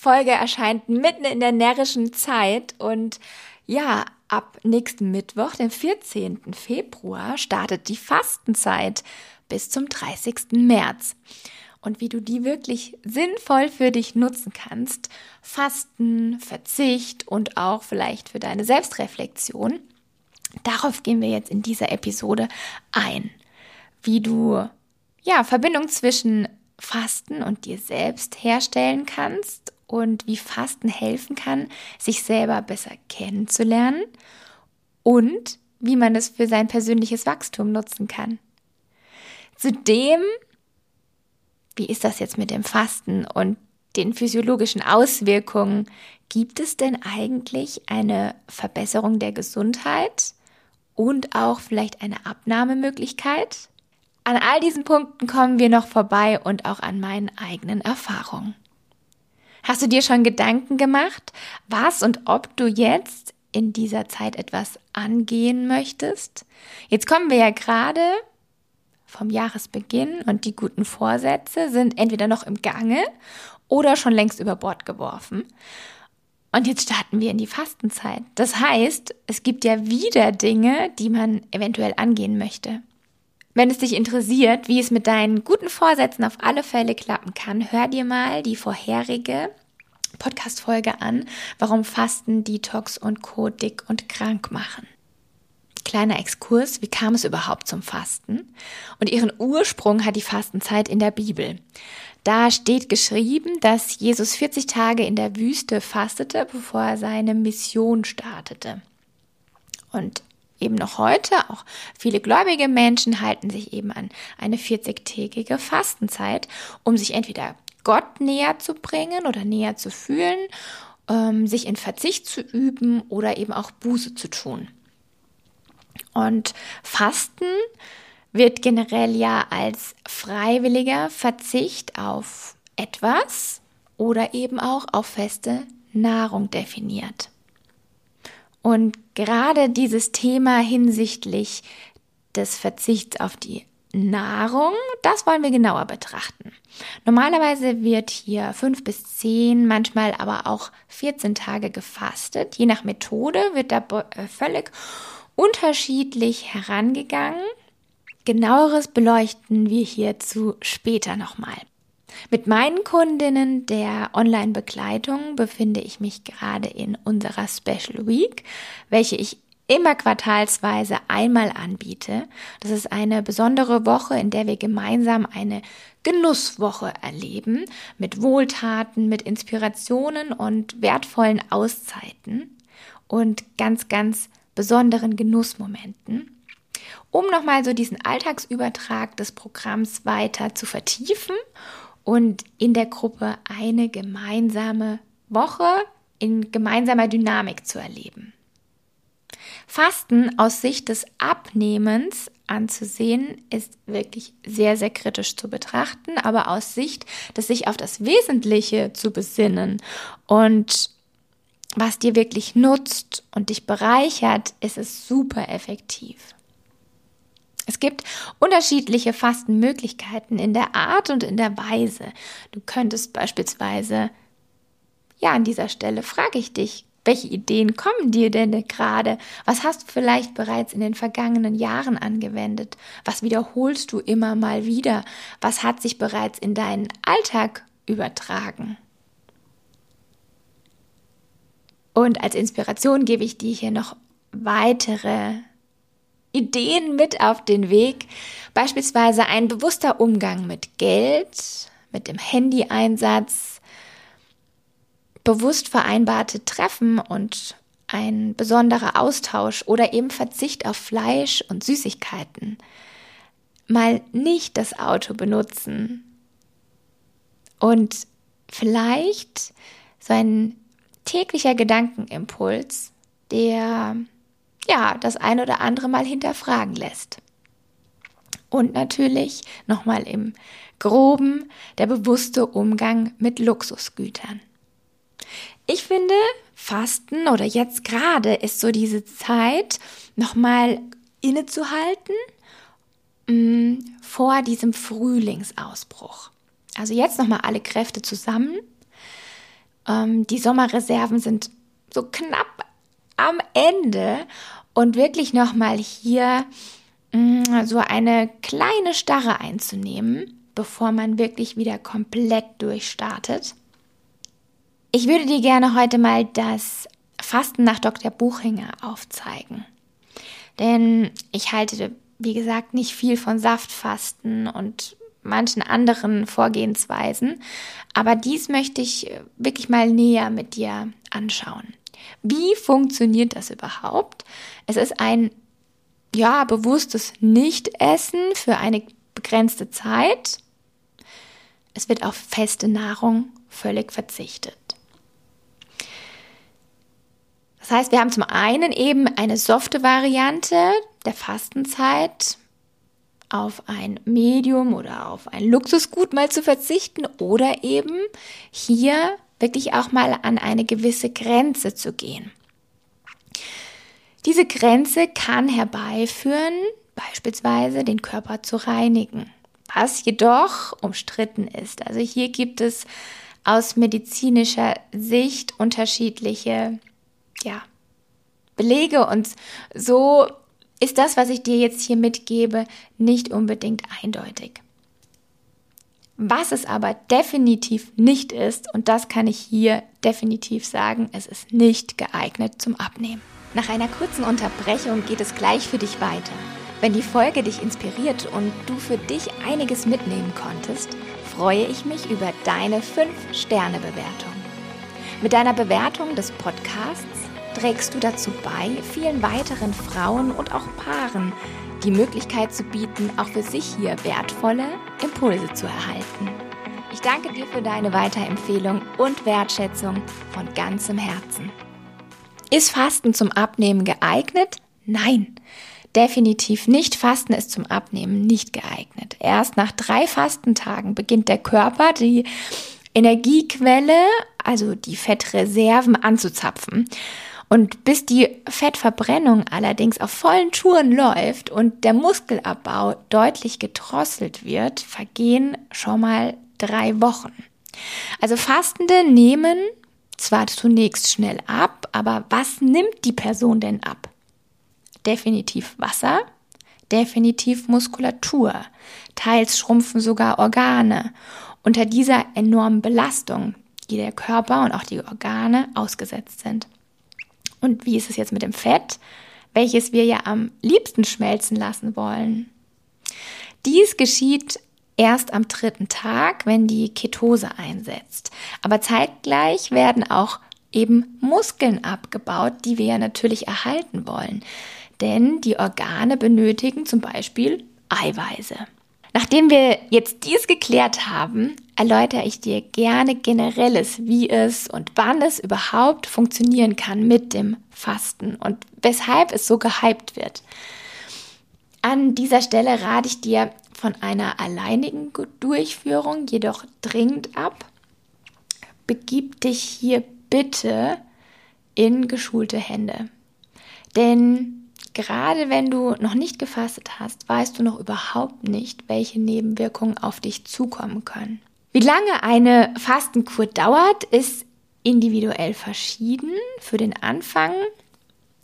Folge erscheint mitten in der närrischen Zeit und ja, ab nächsten Mittwoch, dem 14. Februar, startet die Fastenzeit bis zum 30. März. Und wie du die wirklich sinnvoll für dich nutzen kannst, Fasten, Verzicht und auch vielleicht für deine Selbstreflexion, darauf gehen wir jetzt in dieser Episode ein wie du ja Verbindung zwischen Fasten und dir selbst herstellen kannst und wie Fasten helfen kann, sich selber besser kennenzulernen und wie man es für sein persönliches Wachstum nutzen kann. Zudem, wie ist das jetzt mit dem Fasten und den physiologischen Auswirkungen? Gibt es denn eigentlich eine Verbesserung der Gesundheit und auch vielleicht eine Abnahmemöglichkeit? An all diesen Punkten kommen wir noch vorbei und auch an meinen eigenen Erfahrungen. Hast du dir schon Gedanken gemacht, was und ob du jetzt in dieser Zeit etwas angehen möchtest? Jetzt kommen wir ja gerade vom Jahresbeginn und die guten Vorsätze sind entweder noch im Gange oder schon längst über Bord geworfen. Und jetzt starten wir in die Fastenzeit. Das heißt, es gibt ja wieder Dinge, die man eventuell angehen möchte. Wenn es dich interessiert, wie es mit deinen guten Vorsätzen auf alle Fälle klappen kann, hör dir mal die vorherige Podcast-Folge an, warum Fasten, Detox und Co. dick und krank machen. Kleiner Exkurs, wie kam es überhaupt zum Fasten? Und ihren Ursprung hat die Fastenzeit in der Bibel. Da steht geschrieben, dass Jesus 40 Tage in der Wüste fastete, bevor er seine Mission startete. Und eben noch heute, auch viele gläubige Menschen halten sich eben an eine 40-tägige Fastenzeit, um sich entweder Gott näher zu bringen oder näher zu fühlen, ähm, sich in Verzicht zu üben oder eben auch Buße zu tun. Und Fasten wird generell ja als freiwilliger Verzicht auf etwas oder eben auch auf feste Nahrung definiert. Und gerade dieses Thema hinsichtlich des Verzichts auf die Nahrung, das wollen wir genauer betrachten. Normalerweise wird hier fünf bis zehn, manchmal aber auch 14 Tage gefastet. Je nach Methode wird da äh, völlig unterschiedlich herangegangen. Genaueres beleuchten wir hierzu später nochmal. Mit meinen Kundinnen der Online-Begleitung befinde ich mich gerade in unserer Special Week, welche ich immer quartalsweise einmal anbiete. Das ist eine besondere Woche, in der wir gemeinsam eine Genusswoche erleben mit Wohltaten, mit Inspirationen und wertvollen Auszeiten und ganz, ganz besonderen Genussmomenten um nochmal so diesen Alltagsübertrag des Programms weiter zu vertiefen und in der Gruppe eine gemeinsame Woche in gemeinsamer Dynamik zu erleben. Fasten aus Sicht des Abnehmens anzusehen, ist wirklich sehr, sehr kritisch zu betrachten, aber aus Sicht des sich auf das Wesentliche zu besinnen und was dir wirklich nutzt und dich bereichert, ist es super effektiv. Es gibt unterschiedliche Fastenmöglichkeiten in der Art und in der Weise. Du könntest beispielsweise, ja, an dieser Stelle frage ich dich, welche Ideen kommen dir denn gerade? Was hast du vielleicht bereits in den vergangenen Jahren angewendet? Was wiederholst du immer mal wieder? Was hat sich bereits in deinen Alltag übertragen? Und als Inspiration gebe ich dir hier noch weitere Ideen mit auf den Weg, beispielsweise ein bewusster Umgang mit Geld, mit dem Handyeinsatz, bewusst vereinbarte Treffen und ein besonderer Austausch oder eben Verzicht auf Fleisch und Süßigkeiten. Mal nicht das Auto benutzen und vielleicht so ein täglicher Gedankenimpuls, der ja das ein oder andere mal hinterfragen lässt. Und natürlich nochmal im groben der bewusste Umgang mit Luxusgütern. Ich finde, Fasten oder jetzt gerade ist so diese Zeit, nochmal innezuhalten mh, mm, vor diesem Frühlingsausbruch. Also jetzt nochmal alle Kräfte zusammen. Ähm, die Sommerreserven sind so knapp am Ende und wirklich nochmal hier mh, mm, so eine kleine Starre einzunehmen, bevor man wirklich wieder komplett durchstartet. Ich würde dir gerne heute mal das Fasten nach Dr. Buchinger aufzeigen. Denn ich halte, wie gesagt, nicht viel von Saftfasten und manchen anderen Vorgehensweisen. Aber dies möchte ich wirklich mal näher mit dir anschauen. Wie funktioniert das überhaupt? Es ist ein, ja, bewusstes Nichtessen für eine begrenzte Zeit. Es wird auf feste Nahrung völlig verzichtet. Das heißt, wir haben zum einen eben eine softe Variante der Fastenzeit, auf ein Medium oder auf ein Luxusgut mal zu verzichten oder eben hier wirklich auch mal an eine gewisse Grenze zu gehen. Diese Grenze kann herbeiführen, beispielsweise den Körper zu reinigen, was jedoch umstritten ist. Also hier gibt es aus medizinischer Sicht unterschiedliche ja, Belege und so ist das, was ich dir jetzt hier mitgebe, nicht unbedingt eindeutig. Was es aber definitiv nicht ist, und das kann ich hier definitiv sagen, es ist nicht geeignet zum Abnehmen. Nach einer kurzen Unterbrechung geht es gleich für dich weiter. Wenn die Folge dich inspiriert und du für dich einiges mitnehmen konntest, freue ich mich über deine 5-Sterne-Bewertung. Mit deiner Bewertung des Podcasts trägst du dazu bei, vielen weiteren Frauen und auch Paaren die Möglichkeit zu bieten, auch für sich hier wertvolle Impulse zu erhalten. Ich danke dir für deine Weiterempfehlung und Wertschätzung von ganzem Herzen. Ist Fasten zum Abnehmen geeignet? Nein, definitiv nicht. Fasten ist zum Abnehmen nicht geeignet. Erst nach drei Fastentagen beginnt der Körper die Energiequelle, also die Fettreserven anzuzapfen. Und bis die Fettverbrennung allerdings auf vollen Touren läuft und der Muskelabbau deutlich gedrosselt wird, vergehen schon mal drei Wochen. Also Fastende nehmen zwar zunächst schnell ab, aber was nimmt die Person denn ab? Definitiv Wasser, definitiv Muskulatur, teils schrumpfen sogar Organe unter dieser enormen Belastung, die der Körper und auch die Organe ausgesetzt sind. Und wie ist es jetzt mit dem Fett, welches wir ja am liebsten schmelzen lassen wollen? Dies geschieht erst am dritten Tag, wenn die Ketose einsetzt. Aber zeitgleich werden auch eben Muskeln abgebaut, die wir ja natürlich erhalten wollen. Denn die Organe benötigen zum Beispiel Eiweiße. Nachdem wir jetzt dies geklärt haben, erläutere ich dir gerne generelles, wie es und wann es überhaupt funktionieren kann mit dem Fasten und weshalb es so gehypt wird. An dieser Stelle rate ich dir von einer alleinigen Durchführung jedoch dringend ab. Begib dich hier bitte in geschulte Hände. Denn Gerade wenn du noch nicht gefastet hast, weißt du noch überhaupt nicht, welche Nebenwirkungen auf dich zukommen können. Wie lange eine Fastenkur dauert, ist individuell verschieden. Für den Anfang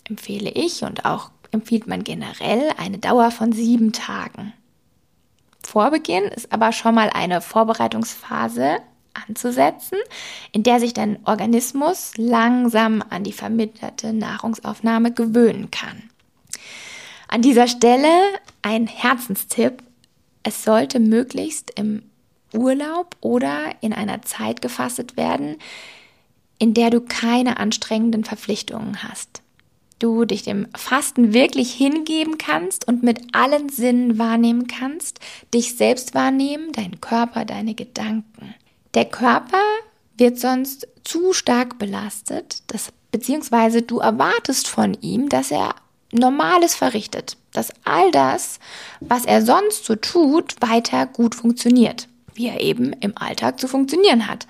empfehle ich und auch empfiehlt man generell eine Dauer von sieben Tagen. Vor Beginn ist aber schon mal eine Vorbereitungsphase anzusetzen, in der sich dein Organismus langsam an die verminderte Nahrungsaufnahme gewöhnen kann. An dieser Stelle ein Herzenstipp. Es sollte möglichst im Urlaub oder in einer Zeit gefastet werden, in der du keine anstrengenden Verpflichtungen hast. Du dich dem Fasten wirklich hingeben kannst und mit allen Sinnen wahrnehmen kannst, dich selbst wahrnehmen, deinen Körper, deine Gedanken. Der Körper wird sonst zu stark belastet, das, beziehungsweise du erwartest von ihm, dass er Normales verrichtet, dass all das, was er sonst so tut, weiter gut funktioniert, wie er eben im Alltag zu funktionieren hat.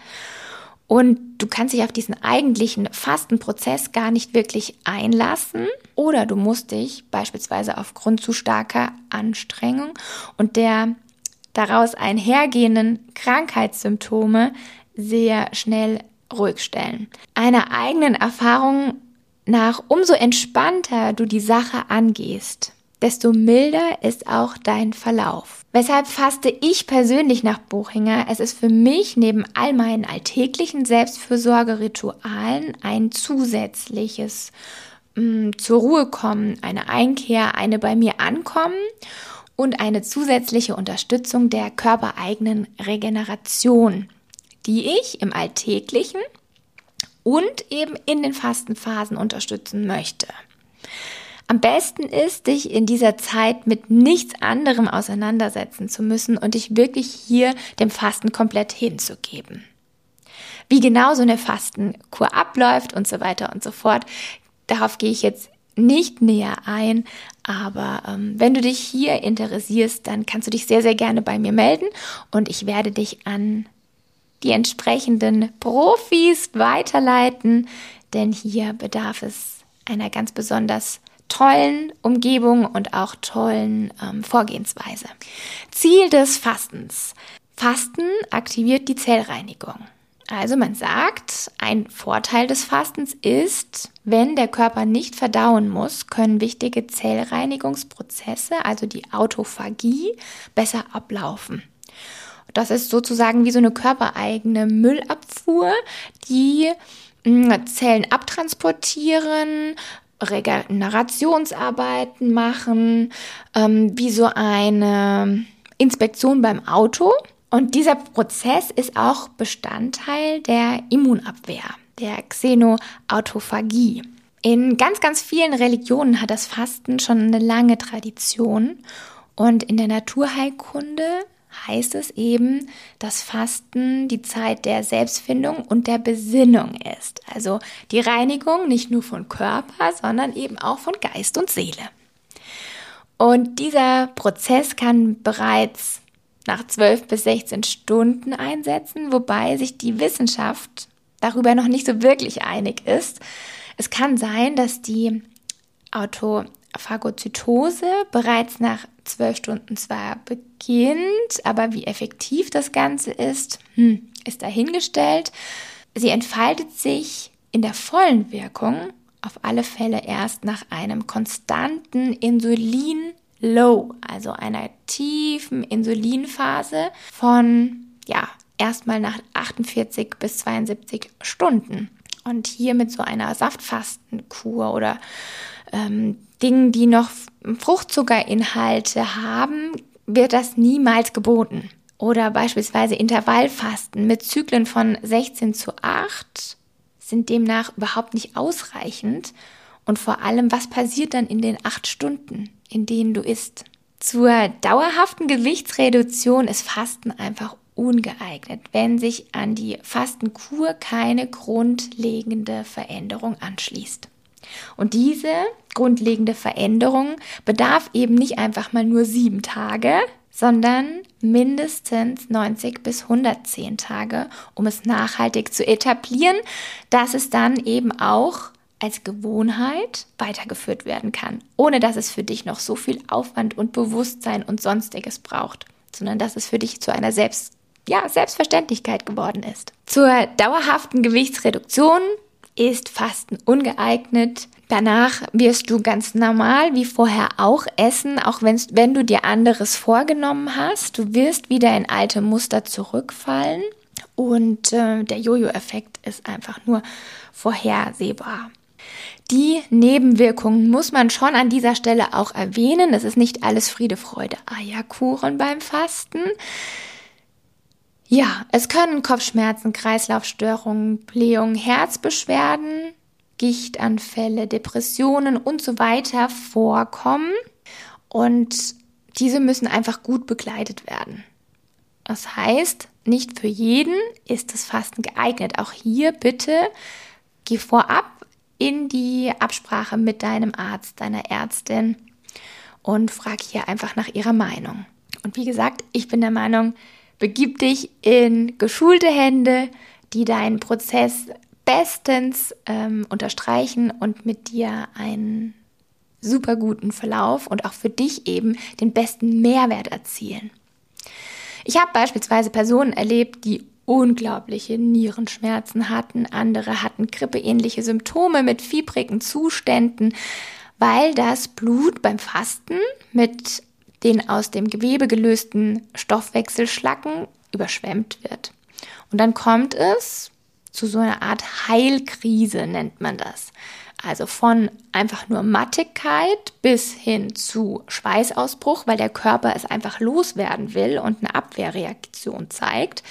Und du kannst dich auf diesen eigentlichen Fastenprozess gar nicht wirklich einlassen oder du musst dich beispielsweise aufgrund zu starker Anstrengung und der daraus einhergehenden Krankheitssymptome sehr schnell ruhig stellen. Einer eigenen Erfahrung nach, umso entspannter du die Sache angehst, desto milder ist auch dein Verlauf. Weshalb faste ich persönlich nach Buchinger? Es ist für mich neben all meinen alltäglichen Selbstfürsorgeritualen ein zusätzliches mh, mm, zur Ruhe kommen, eine Einkehr, eine bei mir ankommen und eine zusätzliche Unterstützung der körpereigenen Regeneration, die ich im Alltäglichen und eben in den Fastenphasen unterstützen möchte. Am besten ist, dich in dieser Zeit mit nichts anderem auseinandersetzen zu müssen und dich wirklich hier dem Fasten komplett hinzugeben. Wie genau so eine Fastenkur abläuft und so weiter und so fort, darauf gehe ich jetzt nicht näher ein, aber ähm, wenn du dich hier interessierst, dann kannst du dich sehr, sehr gerne bei mir melden und ich werde dich an die entsprechenden Profis weiterleiten, denn hier bedarf es einer ganz besonders tollen Umgebung und auch tollen ähm, Vorgehensweise. Ziel des Fastens. Fasten aktiviert die Zellreinigung. Also man sagt, ein Vorteil des Fastens ist, wenn der Körper nicht verdauen muss, können wichtige Zellreinigungsprozesse, also die Autophagie, besser ablaufen. Das ist sozusagen wie so eine körpereigene Müllabfuhr, die hm, Zellen abtransportieren, Regenerationsarbeiten machen, ähm, wie so eine Inspektion beim Auto. Und dieser Prozess ist auch Bestandteil der Immunabwehr, der Xenoautophagie. In ganz, ganz vielen Religionen hat das Fasten schon eine lange Tradition. Und in der Naturheilkunde heißt es eben, dass Fasten die Zeit der Selbstfindung und der Besinnung ist. Also die Reinigung nicht nur von Körper, sondern eben auch von Geist und Seele. Und dieser Prozess kann bereits nach 12 bis 16 Stunden einsetzen, wobei sich die Wissenschaft darüber noch nicht so wirklich einig ist. Es kann sein, dass die Autophagozytose bereits nach zwölf Stunden zwar beginnt, aber wie effektiv das Ganze ist, hm, ist dahingestellt. Sie entfaltet sich in der vollen Wirkung auf alle Fälle erst nach einem konstanten Insulin-Low, also einer tiefen Insulinphase von, ja, erstmal nach 48 bis 72 Stunden. Und hier mit so einer Saftfastenkur oder ähm, Dingen, die noch Fruchtzuckerinhalte haben, wird das niemals geboten. Oder beispielsweise Intervallfasten mit Zyklen von 16 zu 8 sind demnach überhaupt nicht ausreichend. Und vor allem, was passiert dann in den acht Stunden, in denen du isst? Zur dauerhaften Gewichtsreduktion ist Fasten einfach ungeeignet, wenn sich an die Fastenkur keine grundlegende Veränderung anschließt. Und diese grundlegende Veränderung bedarf eben nicht einfach mal nur sieben Tage, sondern mindestens 90 bis 110 Tage, um es nachhaltig zu etablieren, dass es dann eben auch als Gewohnheit weitergeführt werden kann, ohne dass es für dich noch so viel Aufwand und Bewusstsein und sonstiges braucht, sondern dass es für dich zu einer Selbst ja, Selbstverständlichkeit geworden ist. Zur dauerhaften Gewichtsreduktion ist Fasten ungeeignet. Danach wirst du ganz normal wie vorher auch essen, auch wenn du dir anderes vorgenommen hast. Du wirst wieder in alte Muster zurückfallen und äh, der Jojo-Effekt ist einfach nur vorhersehbar. Die Nebenwirkungen muss man schon an dieser Stelle auch erwähnen. Es ist nicht alles Friede, Freude, Eierkuchen beim Fasten. Ja, es können Kopfschmerzen, Kreislaufstörungen, Blähungen, Herzbeschwerden, Gichtanfälle, Depressionen und so weiter vorkommen. Und diese müssen einfach gut begleitet werden. Das heißt, nicht für jeden ist das Fasten geeignet. Auch hier bitte geh vorab in die Absprache mit deinem Arzt, deiner Ärztin und frag hier einfach nach ihrer Meinung. Und wie gesagt, ich bin der Meinung, begib dich in geschulte Hände, die deinen Prozess bestens ähm, unterstreichen und mit dir einen super guten Verlauf und auch für dich eben den besten Mehrwert erzielen. Ich habe beispielsweise Personen erlebt, die unglaubliche Nierenschmerzen hatten, andere hatten grippeähnliche Symptome mit fiebrigen Zuständen, weil das Blut beim Fasten mit den aus dem Gewebe gelösten Stoffwechselschlacken überschwemmt wird. Und dann kommt es zu so einer Art Heilkrise, nennt man das. Also von einfach nur Mattigkeit bis hin zu Schweißausbruch, weil der Körper es einfach loswerden will und eine Abwehrreaktion zeigt.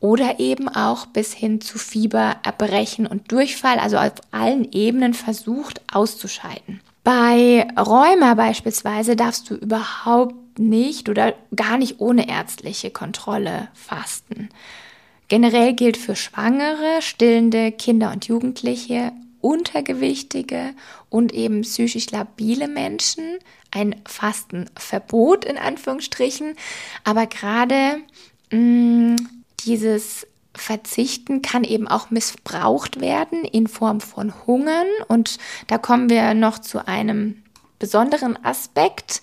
Oder eben auch bis hin zu Fieber, Erbrechen und Durchfall, also auf allen Ebenen versucht auszuscheiden. Bei Rheuma beispielsweise darfst du überhaupt nicht oder gar nicht ohne ärztliche Kontrolle fasten. Generell gilt für Schwangere, stillende Kinder und Jugendliche, Untergewichtige und eben psychisch labile Menschen ein Fastenverbot in Anführungsstrichen. Aber gerade mm, dieses Verzichten kann eben auch missbraucht werden in Form von Hungern. Und da kommen wir noch zu einem besonderen Aspekt,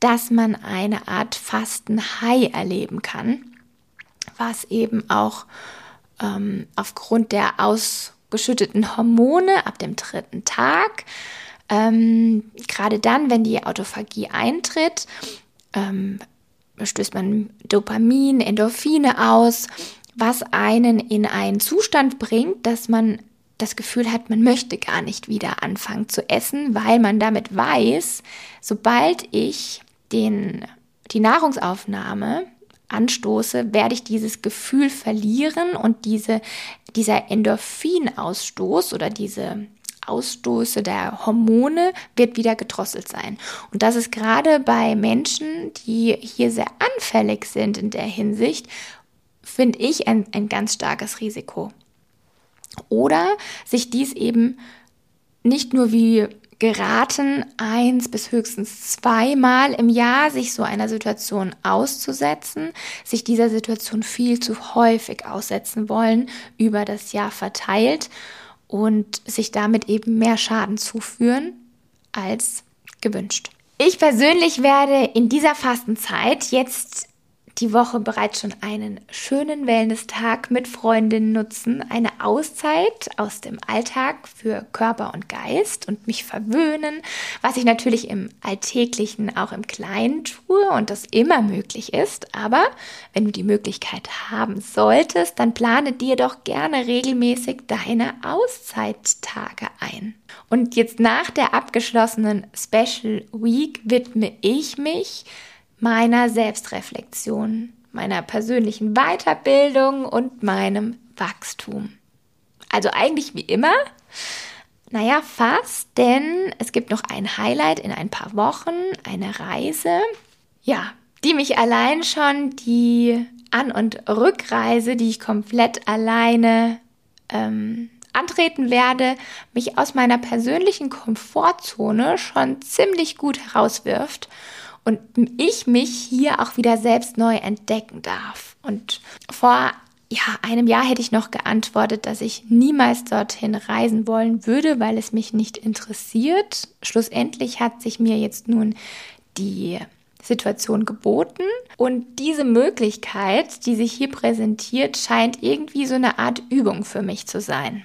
dass man eine Art Fastenhai erleben kann was eben auch ähm, aufgrund der ausgeschütteten Hormone ab dem dritten Tag, ähm, gerade dann, wenn die Autophagie eintritt, ähm, stößt man Dopamin, Endorphine aus, was einen in einen Zustand bringt, dass man das Gefühl hat, man möchte gar nicht wieder anfangen zu essen, weil man damit weiß, sobald ich den, die Nahrungsaufnahme anstoße, werde ich dieses Gefühl verlieren und diese, dieser Endorphinausstoß oder diese Ausstoße der Hormone wird wieder gedrosselt sein. Und das ist gerade bei Menschen, die hier sehr anfällig sind in der Hinsicht, finde ich ein, ein ganz starkes Risiko. Oder sich dies eben nicht nur wie geraten, eins bis höchstens zweimal im Jahr sich so einer Situation auszusetzen, sich dieser Situation viel zu häufig aussetzen wollen, über das Jahr verteilt und sich damit eben mehr Schaden zuführen als gewünscht. Ich persönlich werde in dieser Fastenzeit jetzt die Woche bereits schon einen schönen Wellness-Tag mit Freundinnen nutzen, eine Auszeit aus dem Alltag für Körper und Geist und mich verwöhnen, was ich natürlich im Alltäglichen auch im Kleinen tue und das immer möglich ist. Aber wenn du die Möglichkeit haben solltest, dann plane dir doch gerne regelmäßig deine Auszeittage ein. Und jetzt nach der abgeschlossenen Special Week widme ich mich meiner Selbstreflexion, meiner persönlichen Weiterbildung und meinem Wachstum. Also eigentlich wie immer. Naja, fast, denn es gibt noch ein Highlight in ein paar Wochen, eine Reise, ja, die mich allein schon die An- und Rückreise, die ich komplett alleine ähm, antreten werde, mich aus meiner persönlichen Komfortzone schon ziemlich gut herauswirft und ich mich hier auch wieder selbst neu entdecken darf. Und vor ja, einem Jahr hätte ich noch geantwortet, dass ich niemals dorthin reisen wollen würde, weil es mich nicht interessiert. Schlussendlich hat sich mir jetzt nun die Situation geboten und diese Möglichkeit, die sich hier präsentiert, scheint irgendwie so eine Art Übung für mich zu sein.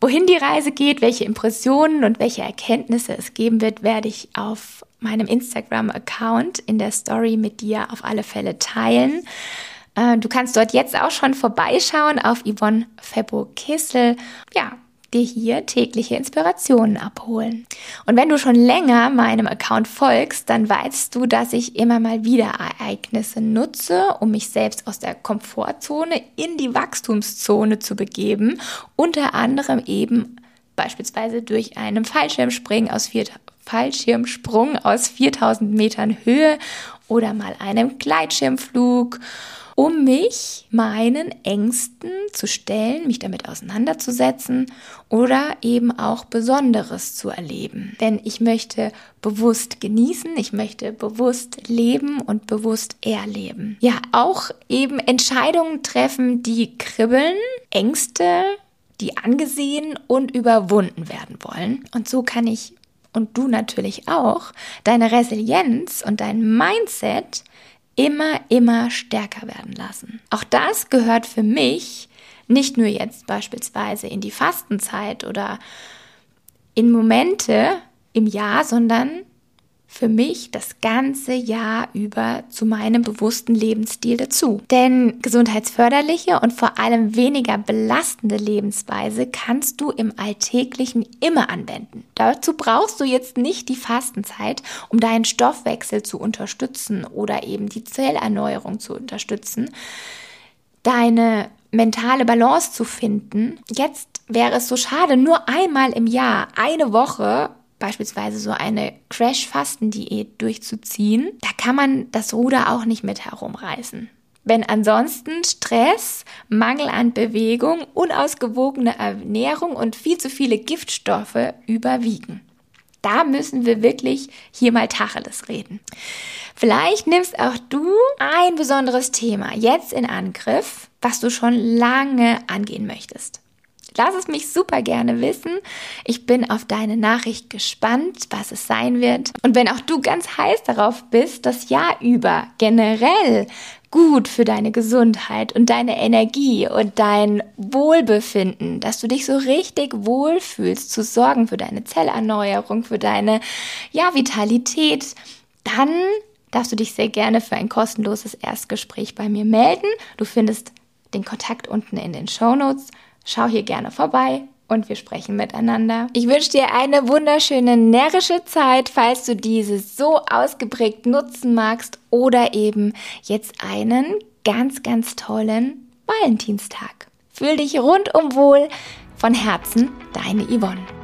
Wohin die Reise geht, welche Impressionen und welche Erkenntnisse es geben wird, werde ich auf meinem Instagram-Account in der Story mit dir auf alle Fälle teilen. Äh, du kannst dort jetzt auch schon vorbeischauen auf Yvonne Febo-Kissel. Ja, dir hier tägliche Inspirationen abholen. Und wenn du schon länger meinem Account folgst, dann weißt du, dass ich immer mal wieder Ereignisse nutze, um mich selbst aus der Komfortzone in die Wachstumszone zu begeben. Unter anderem eben beispielsweise durch einen Fallschirmspringen aus vier, Fallschirmsprung aus 4000 Metern Höhe oder mal einem Gleitschirmflug um mich meinen Ängsten zu stellen, mich damit auseinanderzusetzen oder eben auch Besonderes zu erleben. Denn ich möchte bewusst genießen, ich möchte bewusst leben und bewusst erleben. Ja, auch eben Entscheidungen treffen, die kribbeln, Ängste, die angesehen und überwunden werden wollen. Und so kann ich und du natürlich auch deine Resilienz und dein Mindset immer, immer stärker werden lassen. Auch das gehört für mich nicht nur jetzt beispielsweise in die Fastenzeit oder in Momente im Jahr, sondern für mich das ganze Jahr über zu meinem bewussten Lebensstil dazu. Denn gesundheitsförderliche und vor allem weniger belastende Lebensweise kannst du im Alltäglichen immer anwenden. Dazu brauchst du jetzt nicht die Fastenzeit, um deinen Stoffwechsel zu unterstützen oder eben die Zellerneuerung zu unterstützen, deine mentale Balance zu finden. Jetzt wäre es so schade, nur einmal im Jahr eine Woche beispielsweise so eine Crash-Fasten-Diät durchzuziehen, da kann man das Ruder auch nicht mit herumreißen. Wenn ansonsten Stress, Mangel an Bewegung, unausgewogene Ernährung und viel zu viele Giftstoffe überwiegen. Da müssen wir wirklich hier mal Tacheles reden. Vielleicht nimmst auch du ein besonderes Thema jetzt in Angriff, was du schon lange angehen möchtest. Lass es mich super gerne wissen. Ich bin auf deine Nachricht gespannt, was es sein wird. Und wenn auch du ganz heiß darauf bist, das Jahr über generell gut für deine Gesundheit und deine Energie und dein Wohlbefinden, dass du dich so richtig wohlfühlst, zu sorgen für deine Zellerneuerung, für deine ja, Vitalität, dann darfst du dich sehr gerne für ein kostenloses Erstgespräch bei mir melden. Du findest den Kontakt unten in den Show Notes. Schau hier gerne vorbei und wir sprechen miteinander. Ich wünsche dir eine wunderschöne närrische Zeit, falls du diese so ausgeprägt nutzen magst oder eben jetzt einen ganz, ganz tollen Valentinstag. Fühl dich rundum wohl. Von Herzen, deine Yvonne.